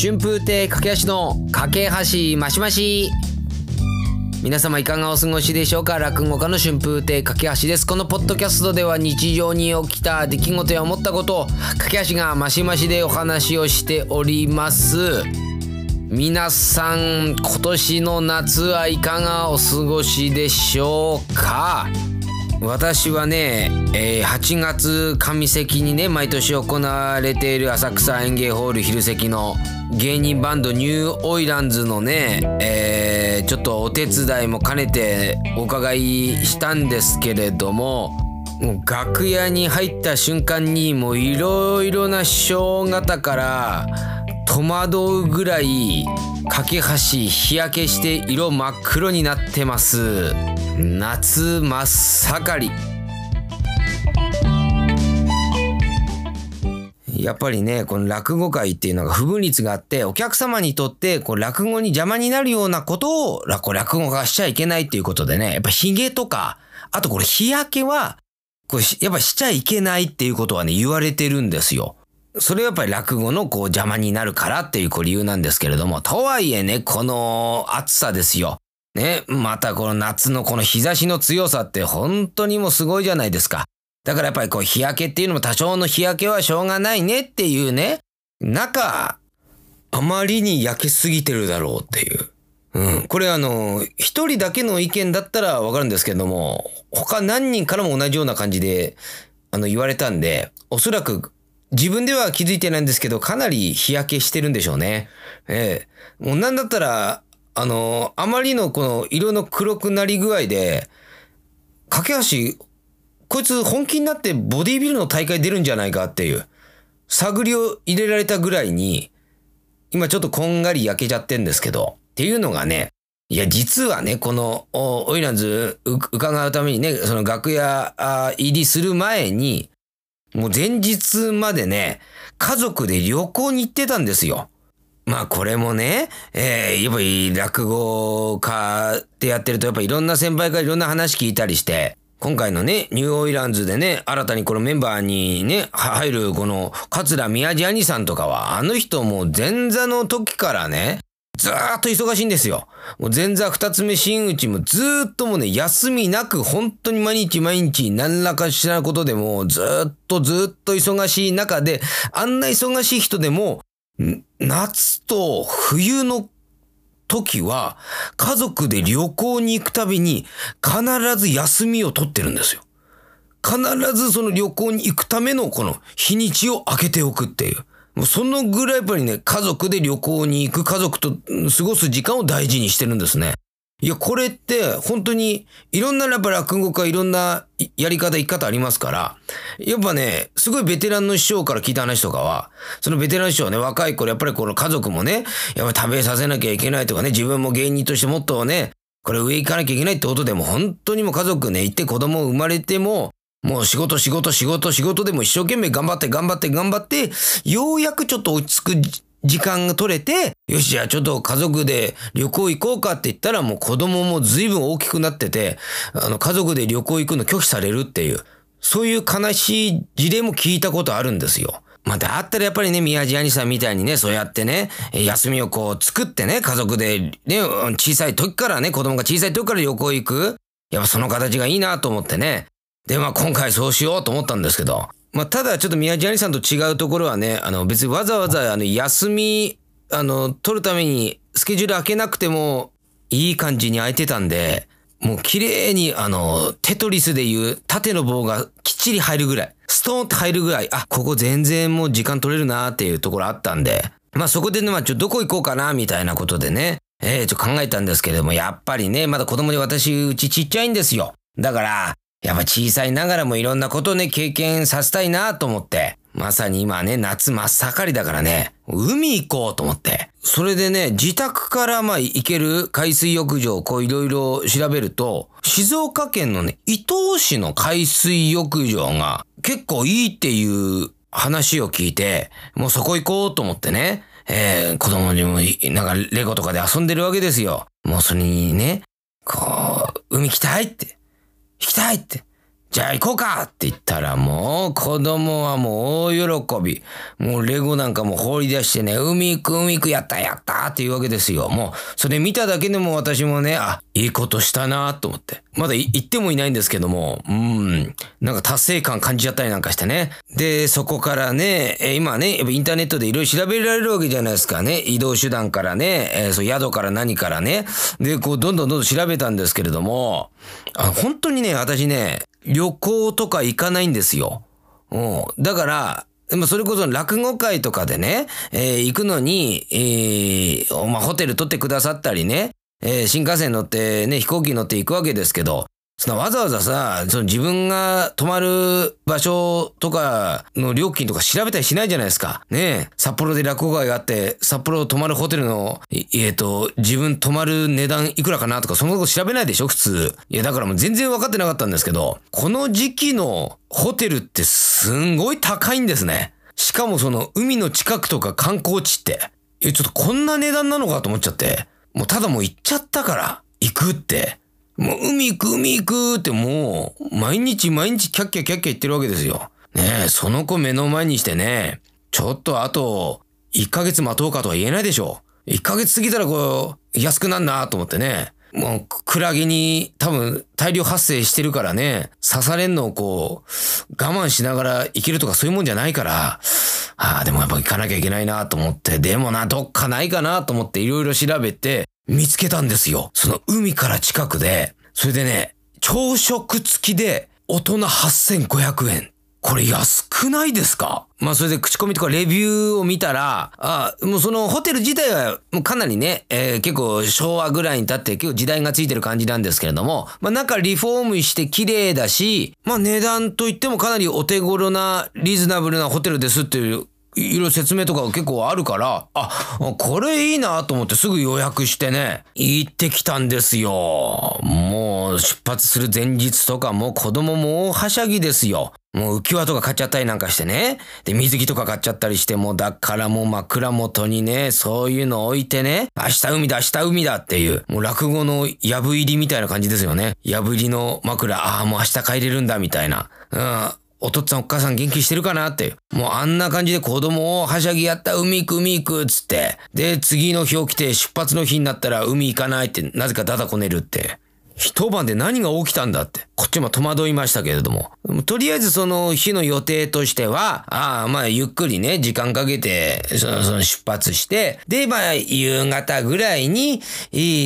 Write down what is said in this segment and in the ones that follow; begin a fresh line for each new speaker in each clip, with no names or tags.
春風亭駆け足の架け橋マシマシ皆様いかがお過ごしでしょうか？落語家の春風亭架け橋です。このポッドキャストでは日常に起きた出来事や思ったことを架け橋がマシマシでお話をしております。皆さん今年の夏はいかがお過ごしでしょうか？私はね、えー、8月上関にね毎年行われている浅草園芸ホール昼席の芸人バンドニューオイランズのね、えー、ちょっとお手伝いも兼ねてお伺いしたんですけれどももう楽屋に入った瞬間にもういろいろな師匠方から戸惑うぐらい架け橋日焼けして色真っ黒になってます夏真っ盛りやっぱりね、この落語界っていうのが不分率があって、お客様にとってこう落語に邪魔になるようなことを落語がしちゃいけないっていうことでね、やっぱ髭とか、あとこれ日焼けは、これやっぱしちゃいけないっていうことはね、言われてるんですよ。それはやっぱり落語のこう邪魔になるからっていうこう理由なんですけれども、とはいえね、この暑さですよ。ね、またこの夏のこの日差しの強さって本当にもうすごいじゃないですか。だからやっぱりこう日焼けっていうのも多少の日焼けはしょうがないねっていうね、中、あまりに焼けすぎてるだろうっていう。うん。これあの、一人だけの意見だったらわかるんですけども、他何人からも同じような感じで、あの、言われたんで、おそらく自分では気づいてないんですけど、かなり日焼けしてるんでしょうね。ええもうなんだったら、あの、あまりのこの色の黒くなり具合で、架け橋こいつ本気になってボディビルの大会出るんじゃないかっていう、探りを入れられたぐらいに、今ちょっとこんがり焼けちゃってんですけど、っていうのがね、いや、実はね、この、オイランズ伺うためにね、その楽屋入りする前に、もう前日までね、家族で旅行に行ってたんですよ。まあこれもね、えー、やっぱり落語家ってやってるとやっぱいろんな先輩からいろんな話聞いたりして、今回のね、ニューオイランズでね、新たにこのメンバーにね、入るこの、桂宮治兄さんとかは、あの人も前座の時からね、ずーっと忙しいんですよ。もう前座二つ目真打ちもずーっともうね、休みなく本当に毎日毎日何らかしらことでもずーっとずーっと忙しい中で、あんな忙しい人でも、夏と冬の時は、家族で旅行に行くたびに、必ず休みを取ってるんですよ。必ずその旅行に行くためのこの日にちを空けておくっていう。もうそのぐらいやっぱりね、家族で旅行に行く家族と過ごす時間を大事にしてるんですね。いや、これって本当にいろんなやっぱ落語家いろんなやり方、生き方ありますから、やっぱね、すごいベテランの師匠から聞いた話とかは、そのベテラン師匠ね、若い頃やっぱりこの家族もね、やっぱ食べさせなきゃいけないとかね、自分も芸人としてもっとね、これ上行かなきゃいけないってことでも本当にも家族ね、行って子供生まれても、もう仕事仕事仕事仕事でも一生懸命頑張って頑張って頑張って、ようやくちょっと落ち着く時間が取れて、よし、じゃあちょっと家族で旅行行こうかって言ったらもう子供も随分大きくなってて、あの家族で旅行行くの拒否されるっていう、そういう悲しい事例も聞いたことあるんですよ。まあ、だったらやっぱりね、宮地兄さんみたいにね、そうやってね、休みをこう作ってね、家族でね、小さい時からね、子供が小さい時から旅行行く。やっぱその形がいいなと思ってね。で、まあ今回そうしようと思ったんですけど、まあ、ただちょっと宮地兄さんと違うところはね、あの別にわざわざあの休み、あの、取るためにスケジュール開けなくてもいい感じに空いてたんで、もう綺麗にあの、テトリスでいう縦の棒がきっちり入るぐらい、ストーンって入るぐらい、あ、ここ全然もう時間取れるなっていうところあったんで、まあそこでね、まあちょっとどこ行こうかなみたいなことでね、ええー、ちょっと考えたんですけれども、やっぱりね、まだ子供で私、うちちっちゃいんですよ。だから、やっぱ小さいながらもいろんなことをね、経験させたいなと思って。まさに今ね、夏真っ盛りだからね、海行こうと思って。それでね、自宅からまあ行ける海水浴場をこういろいろ調べると、静岡県のね、伊東市の海水浴場が結構いいっていう話を聞いて、もうそこ行こうと思ってね、えー、子供にもなんかレゴとかで遊んでるわけですよ。もうそれにね、こう、海行きたいって。弾きたいって。じゃあ行こうかって言ったらもう子供はもう大喜び。もうレゴなんかも放り出してね、海行く海行くやったやったっていうわけですよ。もうそれ見ただけでも私もね、あ、いいことしたなと思って。まだ行ってもいないんですけども、うん、なんか達成感感じちゃったりなんかしてね。で、そこからね、今ね、やっぱインターネットでいろいろ調べられるわけじゃないですかね。移動手段からね、えー、そう宿から何からね。で、こうどんどんどんどん調べたんですけれども、あ本当にね、私ね、旅行とか行かないんですよ。うん。だから、まあ、それこそ落語会とかでね、えー、行くのに、えー、まあ、ホテル取ってくださったりね、えー、新幹線乗ってね、飛行機乗って行くわけですけど、そのわざわざさ、その自分が泊まる場所とかの料金とか調べたりしないじゃないですか。ねえ。札幌で落語会があって、札幌泊まるホテルの、えっ、と、自分泊まる値段いくらかなとか、そのこと調べないでしょ普通。いや、だからもう全然分かってなかったんですけど、この時期のホテルってすんごい高いんですね。しかもその海の近くとか観光地って、いや、ちょっとこんな値段なのかと思っちゃって、もうただもう行っちゃったから、行くって。もう海行く海行くってもう、毎日毎日キャッキャキャッキャ言ってるわけですよ。ねえ、その子目の前にしてね、ちょっとあと、1ヶ月待とうかとは言えないでしょ。1ヶ月過ぎたらこう、安くなんなと思ってね。もう、クラゲに多分大量発生してるからね、刺されんのをこう、我慢しながら生きるとかそういうもんじゃないから、ああ、でもやっぱ行かなきゃいけないなと思って、でもな、どっかないかなと思っていろいろ調べて、見つけたんですよ。その海から近くで、それでね、朝食付きで大人8500円。これ安くないですか？まあそれで口コミとかレビューを見たら、あもうそのホテル自体はもうかなりね、えー、結構昭和ぐらいに経って結構時代がついてる感じなんですけれども、まあ中リフォームして綺麗だし、まあ値段といってもかなりお手頃なリーズナブルなホテルですっていういろいろ説明とか結構あるから、あ、これいいなと思ってすぐ予約してね、行ってきたんですよ。もう出発する前日とかも子供も大はしゃぎですよ。もう浮き輪とか買っちゃったりなんかしてね。で、水着とか買っちゃったりして、もうだからもう枕元にね、そういうの置いてね、明日海だ、明日海だっていう、もう落語のやぶ入りみたいな感じですよね。やぶ入りの枕、ああ、もう明日帰れるんだみたいな。うん。お父っつぁんお母さん元気してるかなって。もうあんな感じで子供をはしゃぎやった海行く海行くっつって。で、次の日起きて出発の日になったら海行かないってなぜかダダこねるって。一晩で何が起きたんだって。こっちも戸惑いましたけれども。とりあえずその日の予定としては、ああ、まあゆっくりね、時間かけて、そのその出発して、で、まあ夕方ぐらいに、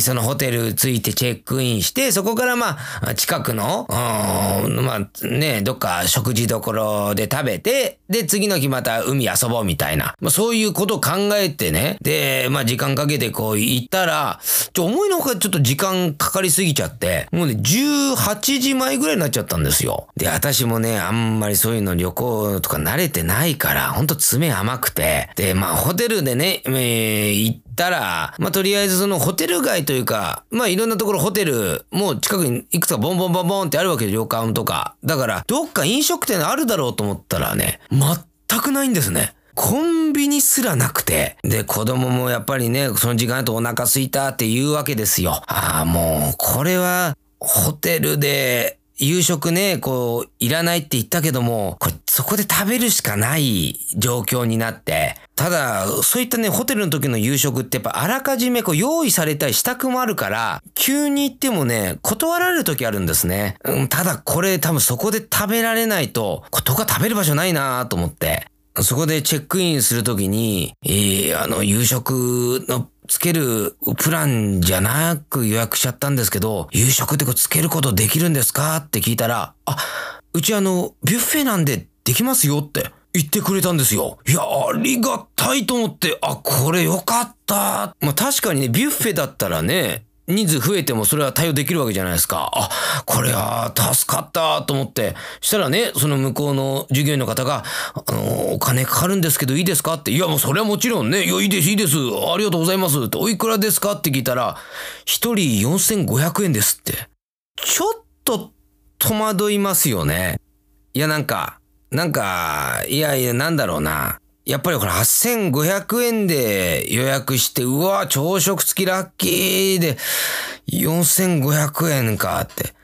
そのホテル着いてチェックインして、そこからまあ近くの、まあね、どっか食事どころで食べて、で、次の日また海遊ぼうみたいな。まあそういうことを考えてね、で、まあ時間かけてこう行ったら、ちょ、思いのほかちょっと時間かかりすぎちゃって、、もうね、18時前ぐらいになっちゃったんですよ。で、私もね、あんまりそういうの旅行とか慣れてないから、ほんと爪甘くて、で、まあ、ホテルでね、えー、行ったら、まあ、とりあえずそのホテル街というか、まあ、いろんなところホテル、もう近くにいくつかボンボンボンボンってあるわけで、旅館とか。だから、どっか飲食店あるだろうと思ったらね、全くないんですね。コンビニすらなくて。で、子供もやっぱりね、その時間だとお腹空いたって言うわけですよ。ああ、もう、これは、ホテルで、夕食ね、こう、いらないって言ったけども、これ、そこで食べるしかない状況になって、ただ、そういったね、ホテルの時の夕食ってやっぱあらかじめこう用意されたり支度もあるから、急に行ってもね、断られる時あるんですね。うん、ただこれ多分そこで食べられないと、ここ食べる場所ないなと思って。そこでチェックインするときに、えー、あの、夕食のつけるプランじゃなく予約しちゃったんですけど、夕食ってこうつけることできるんですかって聞いたら、あ、うちあの、ビュッフェなんでできますよって言ってくれたんですよ。いや、ありがたいと思って、あ、これよかった。まあ確かにね、ビュッフェだったらね、人数増えてもそれは対応できるわけじゃないですか。あ、これは助かったと思って。したらね、その向こうの従業員の方が、あの、お金かかるんですけどいいですかって。いや、もうそれはもちろんね。いや、いいです、いいです。ありがとうございます。って、おいくらですかって聞いたら、一人4500円ですって。ちょっと戸惑いますよね。いや、なんか、なんか、いやいや、なんだろうな。やっぱりこれ8500円で予約して、うわ、朝食付きラッキーで4500円かって。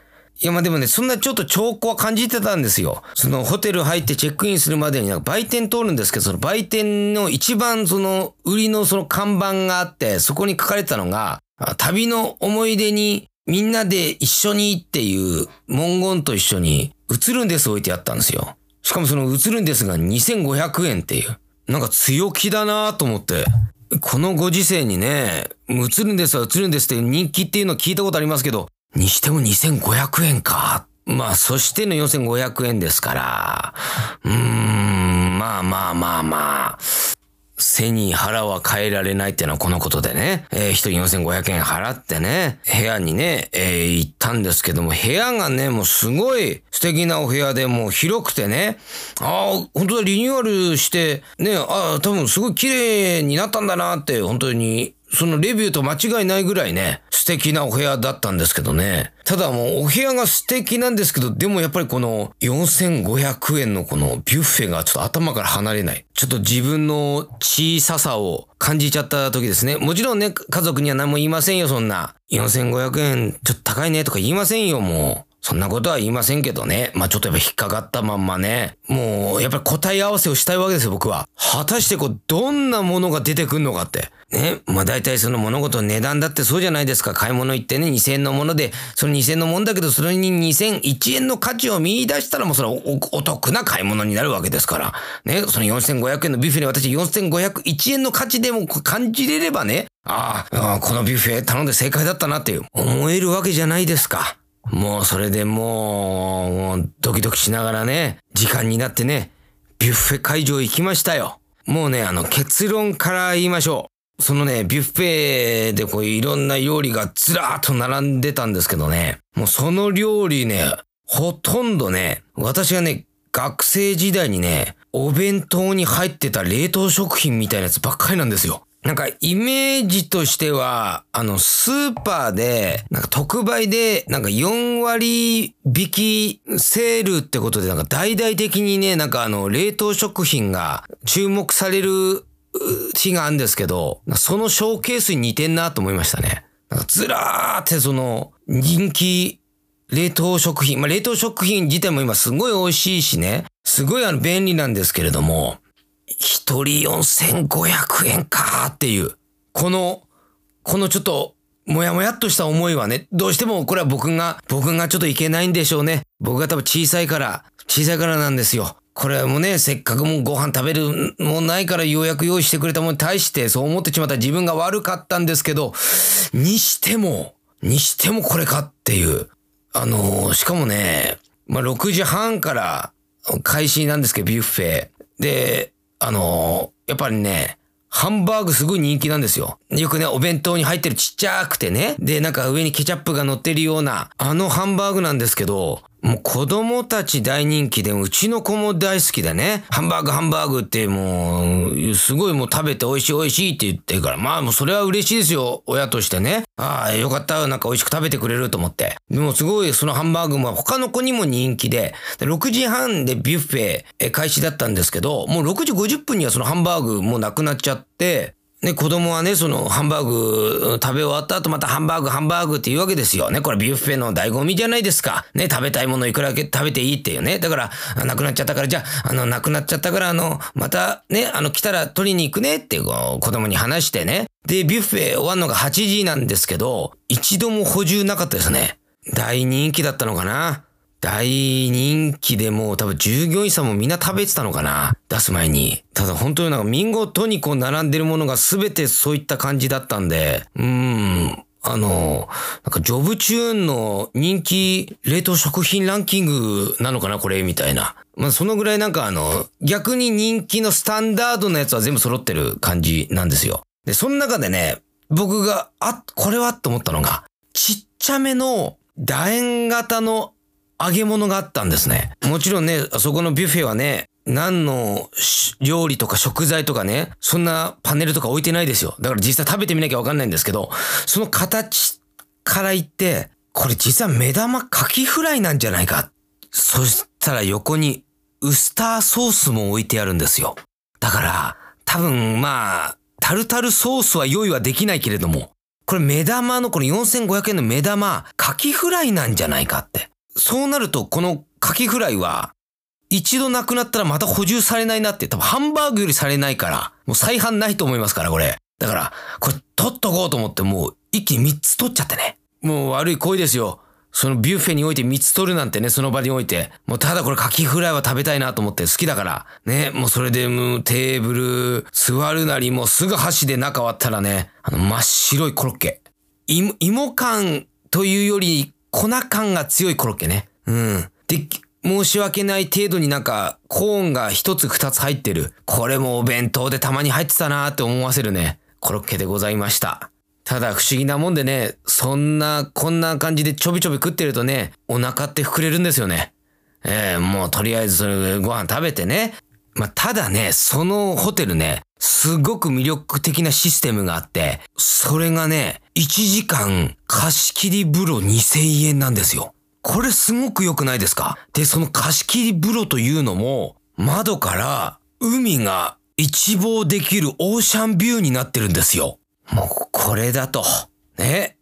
いや、まあでもね、そんなちょっと兆候は感じてたんですよ。そのホテル入ってチェックインするまでになんか売店通るんですけど、その売店の一番その売りのその看板があって、そこに書かれたのが、旅の思い出にみんなで一緒にっていう文言と一緒に映るんです置いてあったんですよ。しかもその映るんですが2500円っていう。なんか強気だなと思って。このご時世にね、映るんですは映るんですって人気っていうの聞いたことありますけど、にしても2500円か。まあ、そしての4500円ですから。うーん、まあまあまあまあ。背に腹は変えられないっていうのはこのことでね、えー、一人4500円払ってね、部屋にね、えー、行ったんですけども、部屋がね、もうすごい素敵なお部屋でもう広くてね、ああ、本当だ、リニューアルして、ね、ああ、多分すごい綺麗になったんだなって、本当にそのレビューと間違いないぐらいね、素敵なお部屋だったんですけどね。ただもうお部屋が素敵なんですけど、でもやっぱりこの4500円のこのビュッフェがちょっと頭から離れない。ちょっと自分の小ささを感じちゃった時ですね。もちろんね、家族には何も言いませんよ、そんな。4500円ちょっと高いねとか言いませんよ、もう。そんなことは言いませんけどね。まあちょっとやっぱ引っかかったまんまね。もう、やっぱり答え合わせをしたいわけですよ、僕は。果たしてこう、どんなものが出てくんのかって。ね。まあ大体その物事の値段だってそうじゃないですか。買い物行ってね、2000円のもので、その2000円のもんだけど、それに2001円の価値を見出したらもうそれおお得な買い物になるわけですから。ね。その4500円のビュッフェに私4501円の価値でも感じれればね、ああ、このビュッフェ頼んで正解だったなっていう思えるわけじゃないですか。もうそれでもう、もうドキドキしながらね、時間になってね、ビュッフェ会場行きましたよ。もうね、あの結論から言いましょう。そのね、ビュッフェでこういろんな料理がずらーっと並んでたんですけどね、もうその料理ね、ほとんどね、私がね、学生時代にね、お弁当に入ってた冷凍食品みたいなやつばっかりなんですよ。なんかイメージとしては、あの、スーパーで、なんか特売で、なんか4割引きセールってことで、なんか大々的にね、なんかあの、冷凍食品が注目される日があるんですけど、そのショーケースに似てんなと思いましたね。なんかずらーってその、人気冷凍食品、まあ、冷凍食品自体も今すごい美味しいしね、すごいあの便利なんですけれども、一人4500円かっていう、この、このちょっと、もやもやっとした思いはね、どうしてもこれは僕が、僕がちょっといけないんでしょうね。僕が多分小さいから、小さいからなんですよ。これもね、せっかくもうご飯食べるもないからようやく用意してくれたものに対してそう思ってしまった自分が悪かったんですけど、にしても、にしてもこれかっていう。あのー、しかもね、まあ、6時半から開始なんですけど、ビュッフェ。で、あのー、やっぱりね、ハンバーグすごい人気なんですよ。よくね、お弁当に入ってるちっちゃくてね。で、なんか上にケチャップが乗ってるような、あのハンバーグなんですけど、もう子供たち大人気で、うちの子も大好きでね。ハンバーグハンバーグってもう、すごいもう食べて美味しい美味しいって言ってるから、まあもうそれは嬉しいですよ。親としてね。ああ、よかった。なんか美味しく食べてくれると思って。でもすごいそのハンバーグも他の子にも人気で、で6時半でビュッフェ開始だったんですけど、もう6時50分にはそのハンバーグもうなくなっちゃって、ね、子供はね、そのハンバーグ食べ終わった後またハンバーグ、ハンバーグって言うわけですよね。これビュッフェの醍醐味じゃないですか。ね、食べたいものいくらけ食べていいっていうね。だから、なくなっちゃったから、じゃあ、あの、なくなっちゃったから、あの、またね、あの、来たら取りに行くねってこう子供に話してね。で、ビュッフェ終わるのが8時なんですけど、一度も補充なかったですね。大人気だったのかな。大人気でもう多分従業員さんもみんな食べてたのかな？出す前に。ただ本当になんか見事にこう並んでるものが全てそういった感じだったんで、うーん、あの、なんかジョブチューンの人気冷凍食品ランキングなのかな？これみたいな。まあそのぐらいなんかあの、逆に人気のスタンダードのやつは全部揃ってる感じなんですよ。で、その中でね、僕が、あ、これはと思ったのが、ちっちゃめの楕円型の揚げ物があったんですね。もちろんね、そこのビュッフェはね、何の料理とか食材とかね、そんなパネルとか置いてないですよ。だから実際食べてみなきゃわかんないんですけど、その形から言って、これ実は目玉カキフライなんじゃないか。そしたら横にウスターソースも置いてあるんですよ。だから、多分まあ、タルタルソースは用意はできないけれども、これ目玉のこの4500円の目玉、カキフライなんじゃないかって。そうなるとこのカキフライは一度なくなったらまた補充されないなって多分ハンバーグよりされないからもう再販ないと思いますからこれ。だからこれ取っとこうと思ってもう一気に3つ取っちゃってね。もう悪い恋ですよ。そのビュッフェにおいて3つ取るなんてね、その場において。もうただこれカキフライは食べたいなと思って好きだから。ね、もうそれでもうテーブル座るなりもうすぐ箸で中割ったらね、あの真っ白いコロッケ。芋、芋感というより粉感が強いコロッケね。うん。で、申し訳ない程度になんかコーンが一つ二つ入ってる。これもお弁当でたまに入ってたなーって思わせるね。コロッケでございました。ただ不思議なもんでね、そんな、こんな感じでちょびちょび食ってるとね、お腹って膨れるんですよね。ええー、もうとりあえずそれご飯食べてね。まあ、ただね、そのホテルね、すごく魅力的なシステムがあって、それがね、1時間貸し切り風呂2000円なんですよ。これすごく良くないですか？で、その貸し切り風呂というのも、窓から海が一望できるオーシャンビューになってるんですよ。もうこれだと。ね。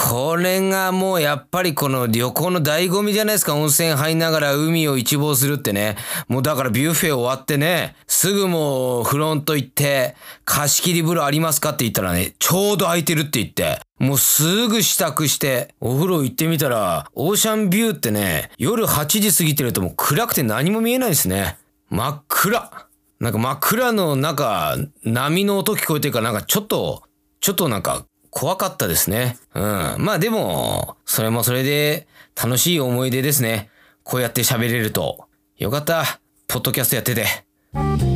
これがもうやっぱりこの旅行の醍醐味じゃないですか。温泉入りながら海を一望するってね。もうだからビュッフェ終わってね、すぐもうフロント行って、貸し切り風呂ありますかって言ったらね、ちょうど空いてるって言って、もうすぐ支度して、お風呂行ってみたら、オーシャンビューってね、夜8時過ぎてるともう暗くて何も見えないですね。真っ暗。なんか真っ暗の中、波の音聞こえてるからなんかちょっとちょっとなんか怖かったですね。うん。まあでも、それもそれで楽しい思い出ですね。こうやって喋れると。よかった。ポッドキャストやってて。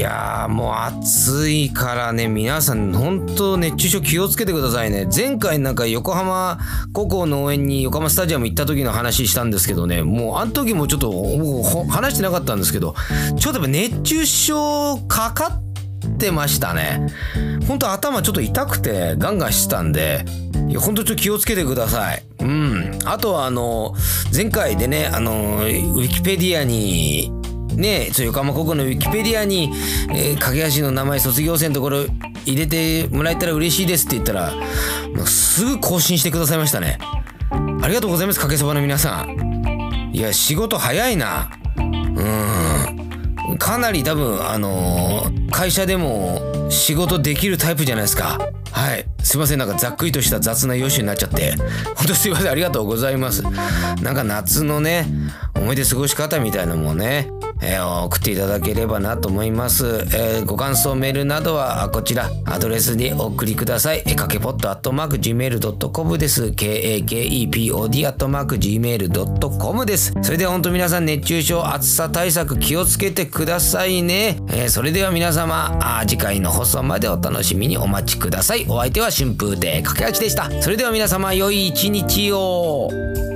やーもう暑いからね皆さん本当熱中症気をつけてくださいね。前回なんか横浜高校の応援に横浜スタジアム行った時の話したんですけどねもうあの時もちょっともう話してなかったんですけどちょっとやっぱ熱中症かかってましたね。本当頭ちょっと痛くてガンガンしてたんでいや本当ちょっと気をつけてください。うん。あとはあの前回でねあのウィキペディアにね横浜高校のウィキペディアに、えー、架橋の名前卒業生のところ入れてもらえたら嬉しいですって言ったらもうすぐ更新してくださいましたね。ありがとうございますかけそばの皆さん。いや仕事早いな。うん。かなり多分あのー、会社でも仕事できるタイプじゃないですか。はい。すいませんなんかざっくりとした雑な予習になっちゃって。本当すいませんありがとうございます。なんか夏のね思い出過ごし方みたいなのもね。えー、送っていただければなと思います、えー、ご感想メールなどはこちらアドレスにお送りください。かけぽっとアットマーク gmail.com です。kakepod アットマーク gmail.com です。それでは本当皆さん熱中症暑さ対策気をつけてくださいね、えー、それでは皆様あ次回の放送までお楽しみにお待ちください。お相手は春風亭かけあちでした。それでは皆様良い一日を。